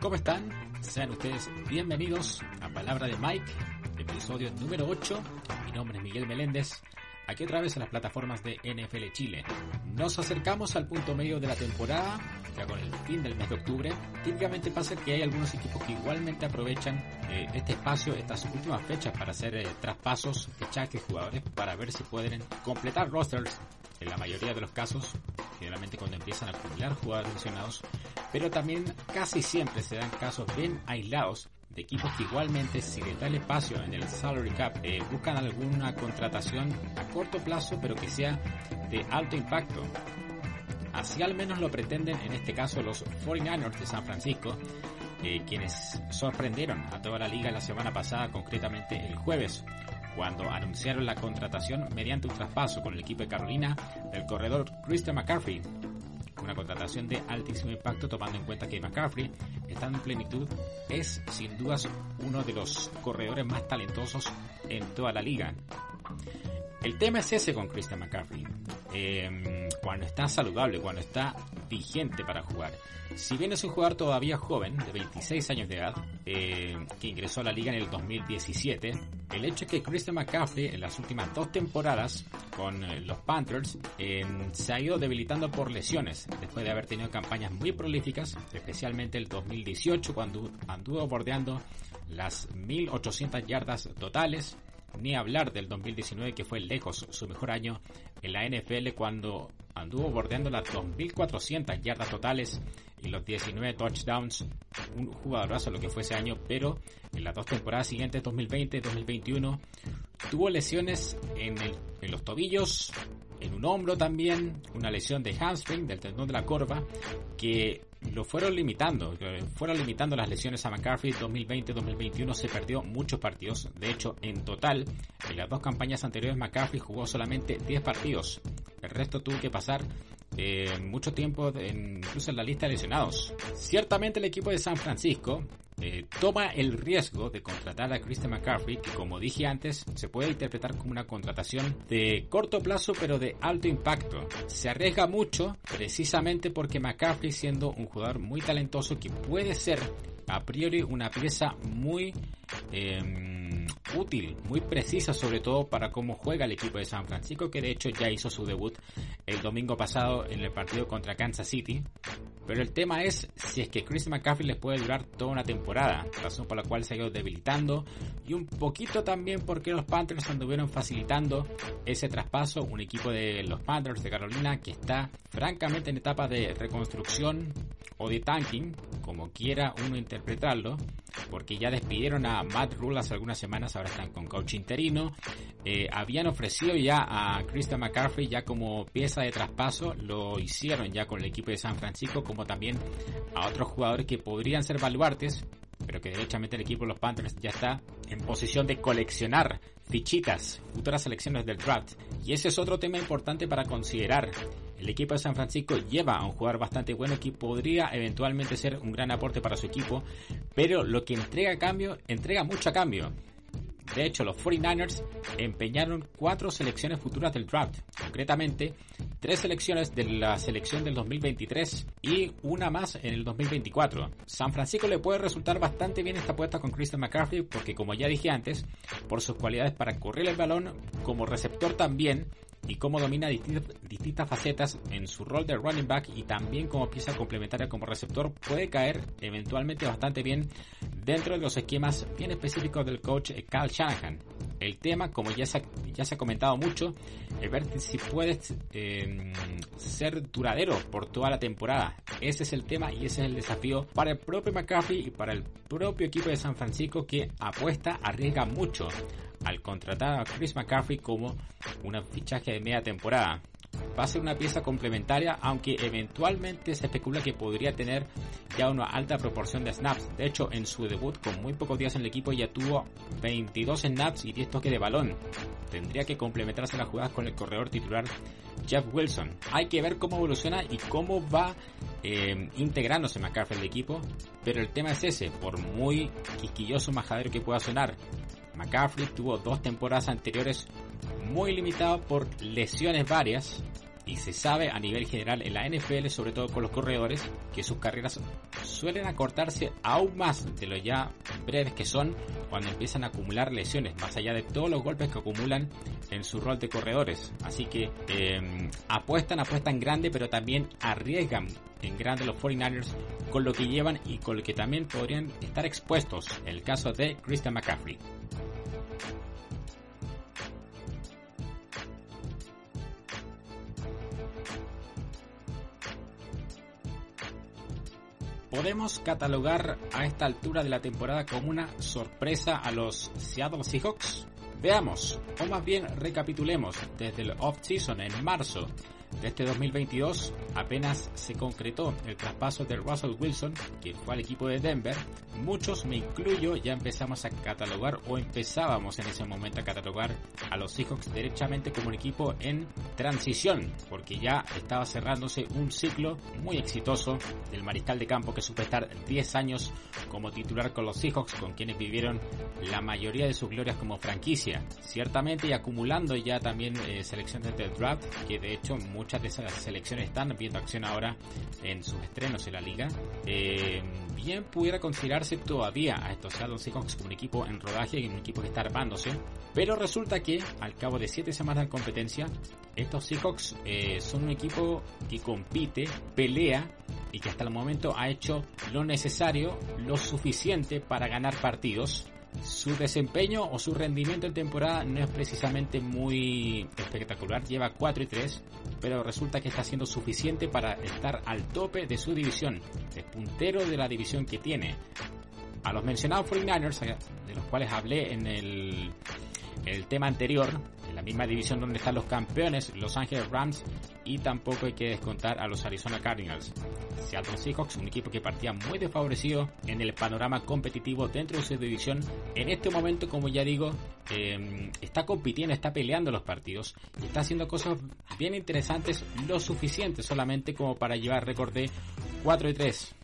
¿Cómo están? Sean ustedes bienvenidos a Palabra de Mike, episodio número 8. Mi nombre es Miguel Meléndez, aquí otra vez en las plataformas de NFL Chile. Nos acercamos al punto medio de la temporada, ya con el fin del mes de octubre. Típicamente pasa que hay algunos equipos que igualmente aprovechan eh, este espacio, estas últimas fechas para hacer eh, traspasos, fichajes, jugadores, para ver si pueden completar rosters en la mayoría de los casos, generalmente cuando empiezan a acumular jugadores lesionados, pero también casi siempre se dan casos bien aislados de equipos que igualmente si les da el espacio en el salary cap eh, buscan alguna contratación a corto plazo pero que sea de alto impacto. Así al menos lo pretenden en este caso los 49ers de San Francisco, eh, quienes sorprendieron a toda la liga la semana pasada, concretamente el jueves, cuando anunciaron la contratación mediante un traspaso con el equipo de Carolina del corredor Christian McCaffrey. Una contratación de altísimo impacto tomando en cuenta que McCaffrey, estando en plenitud, es sin dudas uno de los corredores más talentosos en toda la liga. El tema es ese con Christian McCaffrey. Eh, cuando está saludable, cuando está vigente para jugar. Si bien es un jugador todavía joven, de 26 años de edad, eh, que ingresó a la liga en el 2017, el hecho es que Christian McCaffrey en las últimas dos temporadas con eh, los Panthers eh, se ha ido debilitando por lesiones, después de haber tenido campañas muy prolíficas, especialmente el 2018 cuando anduvo bordeando las 1800 yardas totales, ni hablar del 2019 que fue lejos su mejor año en la NFL cuando anduvo bordeando las 2.400 yardas totales y los 19 touchdowns. Un jugadorazo lo que fue ese año, pero en las dos temporadas siguientes, 2020 y 2021, tuvo lesiones en, el, en los tobillos, en un hombro también, una lesión de hamstring, del tendón de la corva, que lo fueron limitando, fueron limitando las lesiones a McCarthy 2020-2021 se perdió muchos partidos, de hecho en total en las dos campañas anteriores McCarthy jugó solamente 10 partidos, el resto tuvo que pasar eh, mucho tiempo en, incluso en la lista de lesionados. Ciertamente el equipo de San Francisco eh, toma el riesgo de contratar a Christian McCaffrey, que como dije antes, se puede interpretar como una contratación de corto plazo pero de alto impacto. Se arriesga mucho precisamente porque McCaffrey siendo un jugador muy talentoso que puede ser a priori una pieza muy eh, útil, muy precisa sobre todo para cómo juega el equipo de San Francisco, que de hecho ya hizo su debut el domingo pasado en el partido contra Kansas City. Pero el tema es si es que Chris McCaffrey les puede durar toda una temporada, razón por la cual se ha ido debilitando. Y un poquito también porque los Panthers anduvieron facilitando ese traspaso, un equipo de los Panthers de Carolina que está francamente en etapa de reconstrucción o de tanking, como quiera uno interpretarlo, porque ya despidieron a Matt Rule hace algunas semanas, ahora están con coach interino. Eh, habían ofrecido ya a Christian McCaffrey ya como pieza de traspaso, lo hicieron ya con el equipo de San Francisco, como también a otros jugadores que podrían ser baluartes, pero que derechamente el equipo de los Panthers ya está en posición de coleccionar fichitas, futuras selecciones del draft. Y ese es otro tema importante para considerar. El equipo de San Francisco lleva a un jugador bastante bueno que podría eventualmente ser un gran aporte para su equipo, pero lo que entrega a cambio, entrega mucho cambio. De hecho, los 49ers empeñaron cuatro selecciones futuras del draft, concretamente tres selecciones de la selección del 2023 y una más en el 2024. San Francisco le puede resultar bastante bien esta apuesta con Christian McCarthy porque como ya dije antes, por sus cualidades para correr el balón como receptor también, y cómo domina distintas, facetas en su rol de running back y también como pieza complementaria como receptor puede caer eventualmente bastante bien dentro de los esquemas bien específicos del coach Cal Shanahan. El tema, como ya se ha, ya se ha comentado mucho, es ver si puedes em, ser duradero por toda la temporada. Ese es el tema y ese es el desafío para el propio McCaffrey y para el propio equipo de San Francisco que apuesta, arriesga mucho al contratar a Chris McCaffrey como un fichaje de media temporada va a ser una pieza complementaria, aunque eventualmente se especula que podría tener ya una alta proporción de snaps. De hecho, en su debut, con muy pocos días en el equipo, ya tuvo 22 snaps y 10 toques de balón. Tendría que complementarse las jugadas con el corredor titular Jeff Wilson. Hay que ver cómo evoluciona y cómo va eh, integrándose McCaffrey al equipo, pero el tema es ese, por muy quisquilloso majadero que pueda sonar, McCaffrey tuvo dos temporadas anteriores muy limitado por lesiones varias y se sabe a nivel general en la NFL, sobre todo con los corredores, que sus carreras suelen acortarse aún más de lo ya breves que son cuando empiezan a acumular lesiones, más allá de todos los golpes que acumulan en su rol de corredores. Así que eh, apuestan, apuestan grande, pero también arriesgan en grande los 49ers con lo que llevan y con lo que también podrían estar expuestos. El caso de Christian McCaffrey. Podemos catalogar a esta altura de la temporada como una sorpresa a los Seattle Seahawks? Veamos, o más bien recapitulemos, desde el off-season en marzo de este 2022 apenas se concretó el traspaso de Russell Wilson, que fue al equipo de Denver, muchos, me incluyo, ya empezamos a catalogar o empezábamos en ese momento a catalogar a los Seahawks derechamente como un equipo en transición, porque ya estaba cerrándose un ciclo muy exitoso del mariscal de campo que supo estar 10 años como titular con los Seahawks, con quienes vivieron la mayoría de sus glorias como franquicia, ciertamente y acumulando ya también eh, selecciones de draft, que de hecho muchas de esas selecciones están viendo acción ahora en sus estrenos en la liga. Eh, bien pudiera considerarse todavía a estos Seattle Seahawks como un equipo en rodaje y un equipo que está armándose. Pero resulta que al cabo de 7 semanas de competencia, estos Seahawks eh, son un equipo que compite, pelea y que hasta el momento ha hecho lo necesario, lo suficiente para ganar partidos su desempeño o su rendimiento en temporada no es precisamente muy espectacular, lleva 4 y 3, pero resulta que está siendo suficiente para estar al tope de su división, el puntero de la división que tiene. A los mencionados 49ers, de los cuales hablé en el, el tema anterior, la misma división donde están los campeones, Los Angeles Rams, y tampoco hay que descontar a los Arizona Cardinals. Seattle Seahawks, un equipo que partía muy desfavorecido en el panorama competitivo dentro de su división, en este momento, como ya digo, em, está compitiendo, está peleando los partidos y está haciendo cosas bien interesantes, lo suficiente solamente como para llevar récord de 4 y 3.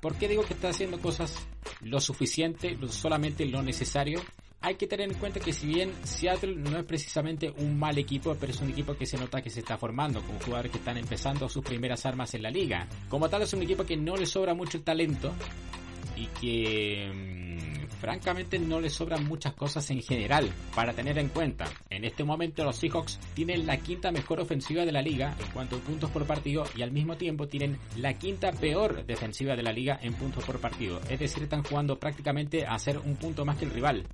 ¿Por qué digo que está haciendo cosas lo suficiente, solamente lo necesario? Hay que tener en cuenta que si bien Seattle no es precisamente un mal equipo, pero es un equipo que se nota que se está formando, con jugadores que están empezando sus primeras armas en la liga. Como tal es un equipo que no le sobra mucho el talento y que mm, francamente no le sobran muchas cosas en general para tener en cuenta. En este momento los Seahawks tienen la quinta mejor ofensiva de la liga en cuanto a puntos por partido y al mismo tiempo tienen la quinta peor defensiva de la liga en puntos por partido. Es decir, están jugando prácticamente a hacer un punto más que el rival.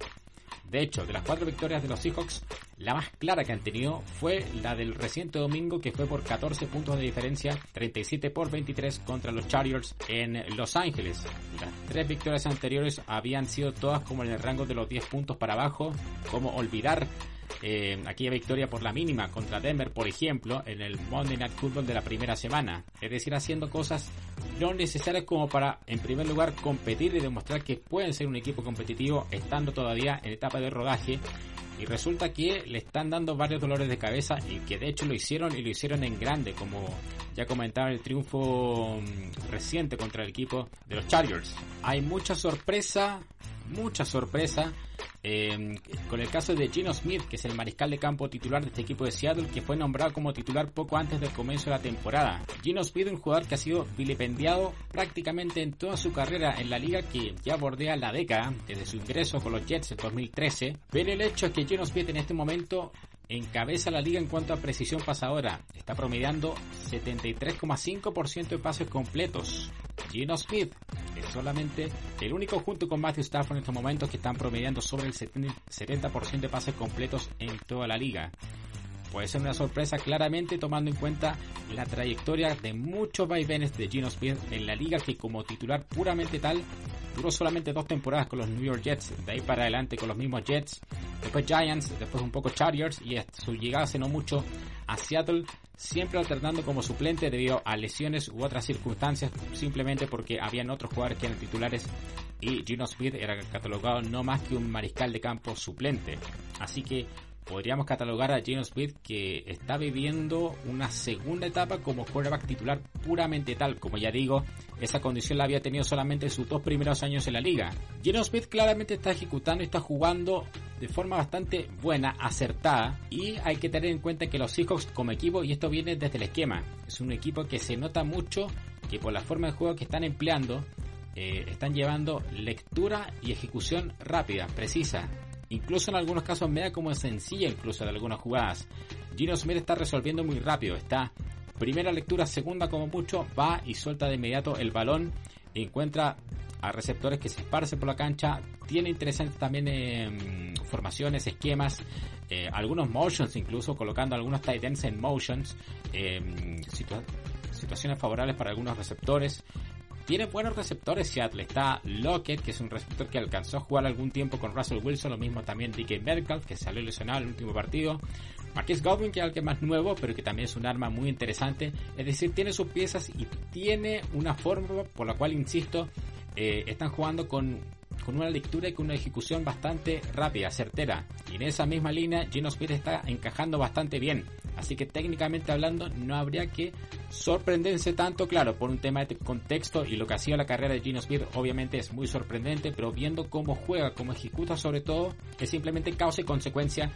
De hecho, de las cuatro victorias de los Seahawks, la más clara que han tenido fue la del reciente domingo que fue por 14 puntos de diferencia, 37 por 23 contra los Chargers en Los Ángeles. Las tres victorias anteriores habían sido todas como en el rango de los 10 puntos para abajo, como olvidar eh, aquella victoria por la mínima contra Denver, por ejemplo, en el Monday Night Football de la primera semana. Es decir, haciendo cosas no necesarias como para, en primer lugar, competir y demostrar que pueden ser un equipo competitivo estando todavía en etapa de rodaje. Y resulta que le están dando varios dolores de cabeza y que de hecho lo hicieron y lo hicieron en grande, como ya comentaba el triunfo mm, reciente contra el equipo de los Chargers. Hay mucha sorpresa, mucha sorpresa eh, con el caso de Gino Smith, que es el mariscal de campo titular de este equipo de Seattle, que fue nombrado como titular poco antes del comienzo de la temporada. Gino Smith, un jugador que ha sido vilipendiado prácticamente en toda su carrera en la liga que ya bordea la década, desde su ingreso con los Jets en 2013. Pero el hecho es que Gino Smith en este momento encabeza la liga en cuanto a precisión pasadora. Está promediando 73,5% de pases completos. Gino Smith Es solamente el único junto con Matthew Stafford en estos momentos que están promediando sobre el 70% de pases completos en toda la liga. Puede ser una sorpresa claramente tomando en cuenta la trayectoria de muchos vaivenes de Gino Smith en la liga que como titular puramente tal duró solamente dos temporadas con los New York Jets, de ahí para adelante con los mismos Jets, después Giants, después un poco Chargers y su llegada hace no mucho a Seattle, siempre alternando como suplente debido a lesiones u otras circunstancias, simplemente porque habían otros jugadores que eran titulares y Gino Smith era catalogado no más que un mariscal de campo suplente. Así que podríamos catalogar a Geno que está viviendo una segunda etapa como quarterback titular puramente tal. Como ya digo, esa condición la había tenido solamente en sus dos primeros años en la liga. Geno Smith claramente está ejecutando y está jugando de forma bastante buena, acertada. Y hay que tener en cuenta que los Seahawks como equipo, y esto viene desde el esquema, es un equipo que se nota mucho que por la forma de juego que están empleando, eh, están llevando lectura y ejecución rápida, precisa incluso en algunos casos media como sencilla incluso de algunas jugadas. Gino Smith está resolviendo muy rápido, está primera lectura, segunda como mucho, va y suelta de inmediato el balón, encuentra a receptores que se esparcen por la cancha, tiene interesantes también em, formaciones, esquemas, eh, algunos motions incluso, colocando algunos tight ends en motions, em, situaciones favorables para algunos receptores. Tiene buenos receptores Seattle. Está Lockett, que es un receptor que alcanzó a jugar algún tiempo con Russell Wilson. Lo mismo también DK Metcalf, que salió lesionado en el último partido. Marquis Godwin, que es alguien más nuevo, pero que también es un arma muy interesante. Es decir, tiene sus piezas y tiene una forma por la cual, insisto, eh, están jugando con, con una lectura y con una ejecución bastante rápida, certera. Y en esa misma línea, Gino está encajando bastante bien. Así que técnicamente hablando no habría que sorprenderse tanto, claro, por un tema de contexto y lo que ha sido la carrera de Gino Smith obviamente es muy sorprendente, pero viendo cómo juega, cómo ejecuta sobre todo, es simplemente causa y consecuencia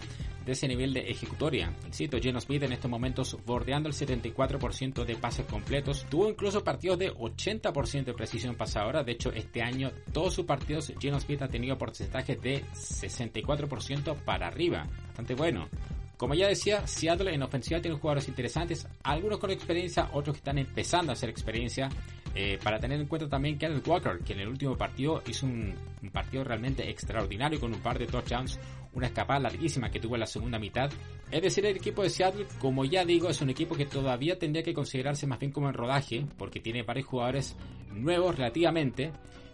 de ese nivel de ejecutoria. Insisto, Gino Smith en estos momentos bordeando el 74% de pases completos, tuvo incluso partidos de 80% de precisión pasadora, de hecho este año todos sus partidos Gino Smith ha tenido porcentajes de 64% para arriba, bastante bueno. Como ya decía, Seattle en ofensiva tiene jugadores interesantes, algunos con experiencia, otros que están empezando a hacer experiencia. Eh, para tener en cuenta también Kenneth Walker, que en el último partido hizo un, partido realmente extraordinario con un par de touchdowns, una escapada larguísima que tuvo en la segunda mitad. Es decir, el equipo de Seattle, como ya digo, es un equipo que todavía tendría que considerarse más bien como en rodaje, porque tiene varios jugadores nuevos relativamente,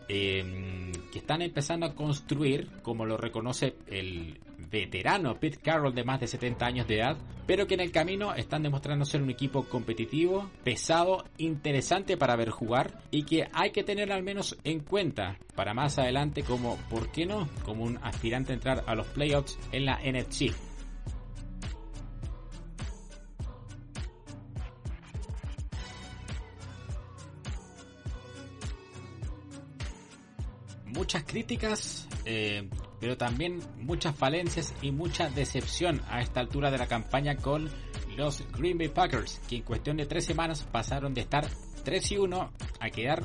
eh, que están empezando a construir, como lo reconoce el veterano Pete Carroll de más de 70 años de edad, pero que en el camino están demostrando ser un equipo competitivo, pesado, interesante para ver jugar y que hay que tener al menos en cuenta para más adelante como, ¿por qué no?, como un aspirante a entrar a los playoffs en la NFC. muchas críticas, eh, pero también muchas falencias y mucha decepción a esta altura de la campaña con los Green Bay Packers, que en cuestión de tres semanas pasaron de estar 3 y 1 a quedar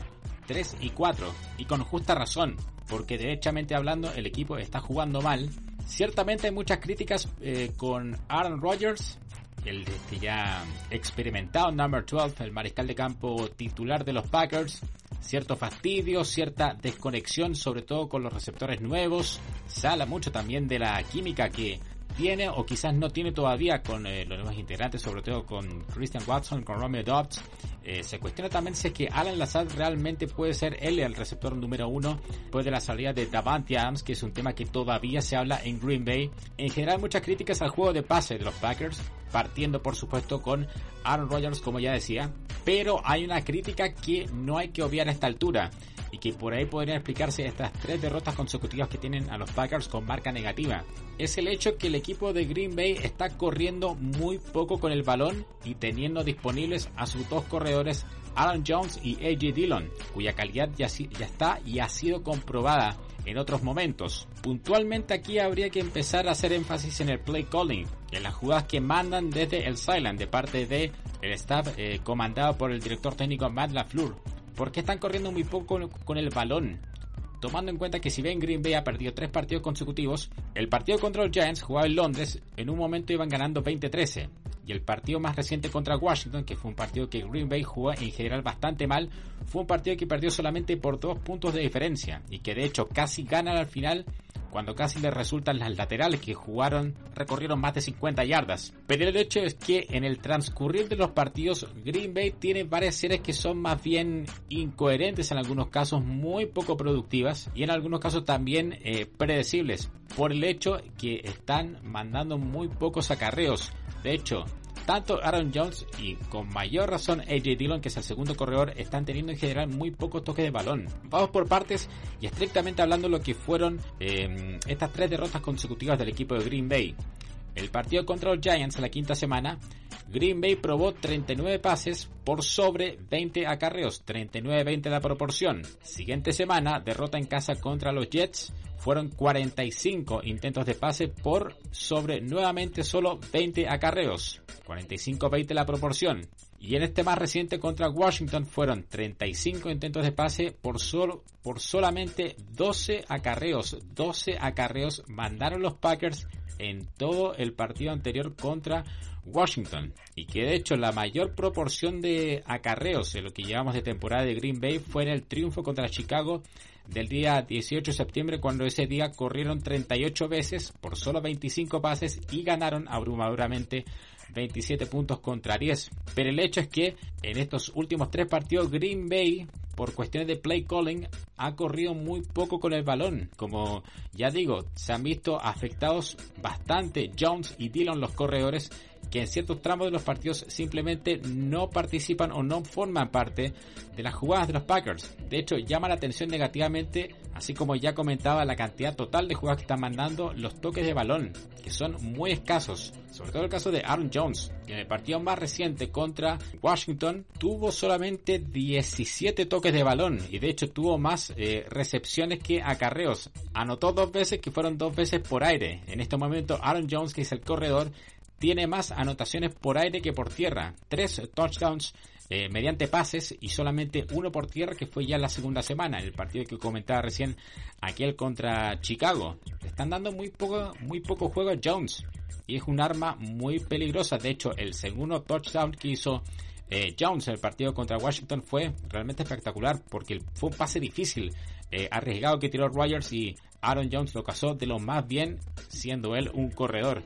3 y 4, y con justa razón, porque derechamente hablando el equipo está jugando mal. Ciertamente hay muchas críticas eh, con Aaron Rodgers, el este ya experimentado number 12, el mariscal de campo titular de los Packers, cierto fastidio, cierta desconexión, sobre todo con los receptores nuevos. Se habla mucho también de la química que tiene o quizás no tiene todavía con eh, los nuevos integrantes, sobre todo con Christian Watson, con Romeo Dobbs. Eh, se cuestiona también si es que Alan Lazard realmente puede ser el receptor número uno después de la salida de Davante Adams, que es un tema que todavía se habla en Green Bay. En general, muchas críticas al juego de pase de los Packers, partiendo por supuesto con Aaron Rodgers, como ya decía, pero hay una crítica que no hay que obviar a esta altura y que por ahí podrían explicarse estas tres derrotas consecutivas que tienen a los Packers con marca negativa. Es el hecho que el equipo de Green Bay está corriendo muy poco con el balón y teniendo disponibles a sus dos corredores Aaron Jones y AJ Dillon, cuya calidad ya, ya está y ha sido comprobada en otros momentos. Puntualmente aquí habría que empezar a hacer énfasis en el play calling, en las jugadas que mandan desde el Silent de parte de el staff eh, comandado por el director técnico Matt LaFleur. ¿Por qué están corriendo muy poco con el balón? Tomando en cuenta que si bien Green Bay ha perdido tres partidos consecutivos, el partido contra los Giants jugado en Londres, en un momento iban ganando 20-13. y el partido más reciente contra Washington, que fue un partido que Green Bay jugó en general bastante mal, fue un partido que perdió solamente por dos puntos de diferencia y que de hecho casi ganan al final cuando casi le resultan las laterales que jugaron, recorrieron más de 50 yardas. Pero el hecho es que en el transcurrir de los partidos, Green Bay tiene varias series que son más bien incoherentes, en algunos casos muy poco productivas y en algunos casos también eh, predecibles, por el hecho que están mandando muy pocos acarreos. De hecho, tanto Aaron Jones y con mayor razón AJ Dillon, que es el segundo corredor, están teniendo en general muy pocos toques de balón. Vamos por partes y estrictamente hablando lo que fueron eh, estas tres derrotas consecutivas del equipo de Green Bay. El partido contra los Giants la quinta semana, Green Bay probó 39 pases por sobre 20 acarreos, 39-20 la proporción. Siguiente semana, derrota en casa contra los Jets, fueron 45 intentos de pase por sobre nuevamente solo 20 acarreos, 45-20 la proporción. Y en este más reciente contra Washington fueron 35 intentos de pase por, solo, por solamente 12 acarreos. 12 acarreos mandaron los Packers en todo el partido anterior contra Washington. Y que de hecho la mayor proporción de acarreos en lo que llevamos de temporada de Green Bay fue en el triunfo contra Chicago del día 18 de septiembre cuando ese día corrieron 38 veces por solo 25 pases y ganaron abrumadoramente 27 puntos contra 10. Pero el hecho es que en estos últimos tres partidos Green Bay por cuestiones de play calling ha corrido muy poco con el balón. Como ya digo, se han visto afectados bastante Jones y Dillon los corredores que en ciertos tramos de los partidos simplemente no participan o no forman parte de las jugadas de los Packers. De hecho, llama la atención negativamente, así como ya comentaba, la cantidad total de jugadas que están mandando los toques de balón, que son muy escasos. Sobre todo el caso de Aaron Jones, que en el partido más reciente contra Washington tuvo solamente 17 toques de balón y de hecho tuvo más eh, recepciones que acarreos. Anotó dos veces que fueron dos veces por aire. En este momento Aaron Jones, que es el corredor, tiene más anotaciones por aire que por tierra. Tres touchdowns eh, mediante pases y solamente uno por tierra que fue ya la segunda semana, el partido que comentaba recién, aquel contra Chicago. Le están dando muy poco, muy poco juego a Jones y es un arma muy peligrosa. De hecho, el segundo touchdown que hizo eh, Jones en el partido contra Washington fue realmente espectacular porque fue un pase difícil, eh, arriesgado que tiró Rogers y Aaron Jones lo casó de lo más bien siendo él un corredor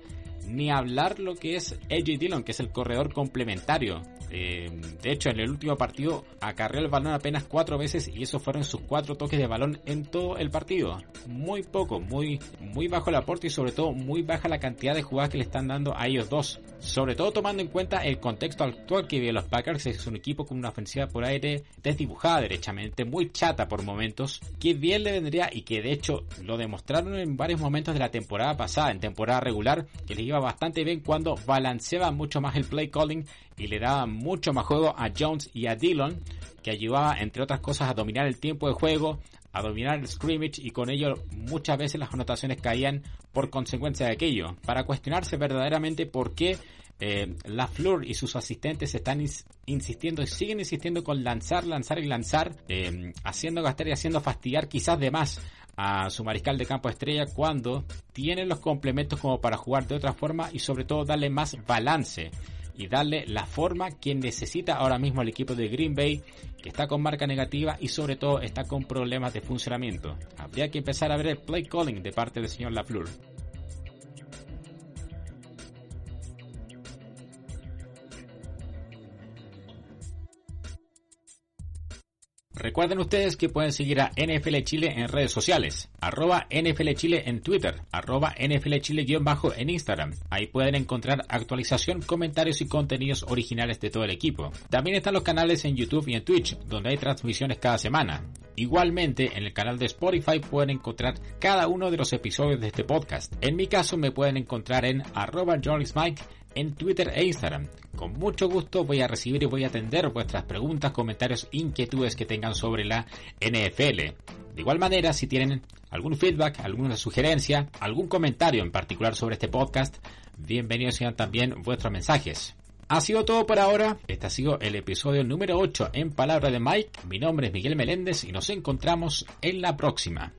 ni hablar lo que es AJ Dillon, que es el corredor complementario. Eh, de hecho, en el último partido acarreó el balón apenas cuatro veces y eso fueron sus cuatro toques de balón en todo el partido. Muy poco, muy, muy bajo el aporte y sobre todo muy baja la cantidad de jugadas que le están dando a ellos dos. Sobre todo tomando en cuenta el contexto actual que vive los Packers, es un equipo con una ofensiva por aire desdibujada derechamente, muy chata por momentos, que bien le vendría y que de hecho lo demostraron en varios momentos de la temporada pasada, en temporada regular, que les iba bastante bien cuando balanceaba mucho más el play calling y le daba mucho más juego a Jones y a Dillon, que ayudaba entre otras cosas a dominar el tiempo de juego, a dominar el scrimmage y con ello muchas veces las anotaciones caían por consecuencia de aquello. Para cuestionarse verdaderamente por qué eh, la y sus asistentes están insistiendo y siguen insistiendo con lanzar, lanzar y lanzar, eh, haciendo gastar y haciendo fastidiar quizás de más a su mariscal de campo estrella cuando tiene los complementos como para jugar de otra forma y sobre todo darle más balance y darle la forma que necesita ahora mismo el equipo de Green Bay que está con marca negativa y sobre todo está con problemas de funcionamiento. Habría que empezar a ver el play calling de parte del señor LaFleur. Recuerden ustedes que pueden seguir a NFL Chile en redes sociales, arroba NFL Chile en Twitter, arroba NFL Chile guion bajo en Instagram. Ahí pueden encontrar actualización, comentarios y contenidos originales de todo el equipo. También están los canales en YouTube y en Twitch, donde hay transmisiones cada semana. Igualmente, en el canal de Spotify pueden encontrar cada uno de los episodios de este podcast. En mi caso me pueden encontrar en arroba Mike en Twitter e Instagram. Con mucho gusto voy a recibir y voy a atender vuestras preguntas, comentarios, inquietudes que tengan sobre la NFL. De igual manera, si tienen algún feedback, alguna sugerencia, algún comentario en particular sobre este podcast, bienvenidos sean también vuestros mensajes. Ha sido todo por ahora. Este ha sido el episodio número 8 en Palabra de Mike. Mi nombre es Miguel Meléndez y nos encontramos en la próxima.